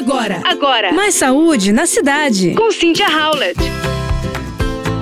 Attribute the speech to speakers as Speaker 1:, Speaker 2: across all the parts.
Speaker 1: Agora, agora.
Speaker 2: Mais saúde na cidade.
Speaker 1: Com Cynthia Howlett.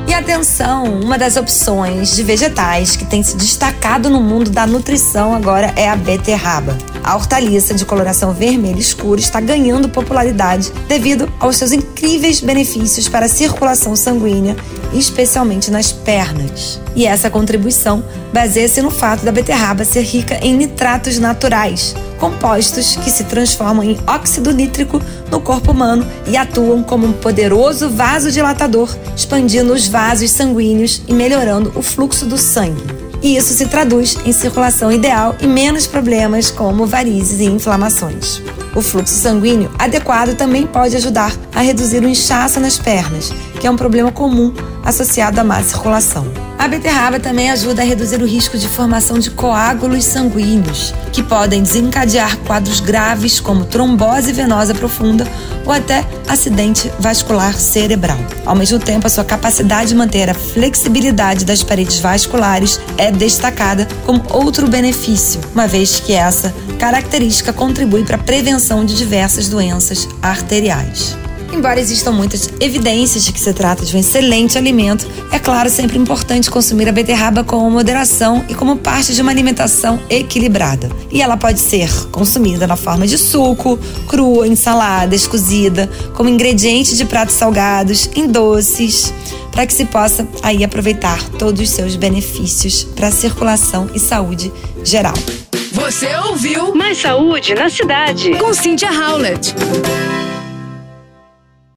Speaker 3: E atenção, uma das opções de vegetais que tem se destacado no mundo da nutrição agora é a beterraba. A hortaliça de coloração vermelha escura está ganhando popularidade devido aos seus incríveis benefícios para a circulação sanguínea, especialmente nas pernas. E essa contribuição baseia-se no fato da beterraba ser rica em nitratos naturais, compostos que se transformam em óxido nítrico no corpo humano e atuam como um poderoso vasodilatador, expandindo os vasos sanguíneos e melhorando o fluxo do sangue. E isso se traduz em circulação ideal e menos problemas como varizes e inflamações. O fluxo sanguíneo adequado também pode ajudar a reduzir o inchaço nas pernas, que é um problema comum associado à má circulação. A beterraba também ajuda a reduzir o risco de formação de coágulos sanguíneos, que podem desencadear quadros graves como trombose venosa profunda ou até acidente vascular cerebral. Ao mesmo tempo, a sua capacidade de manter a flexibilidade das paredes vasculares é destacada como outro benefício, uma vez que essa característica contribui para a prevenção de diversas doenças arteriais. Embora existam muitas evidências de que se trata de um excelente alimento, é claro sempre importante consumir a beterraba com moderação e como parte de uma alimentação equilibrada. E ela pode ser consumida na forma de suco, crua, em saladas, cozida, como ingrediente de pratos salgados, em doces, para que se possa aí aproveitar todos os seus benefícios para a circulação e saúde geral.
Speaker 1: Você ouviu Mais Saúde na Cidade com Cynthia Howlett.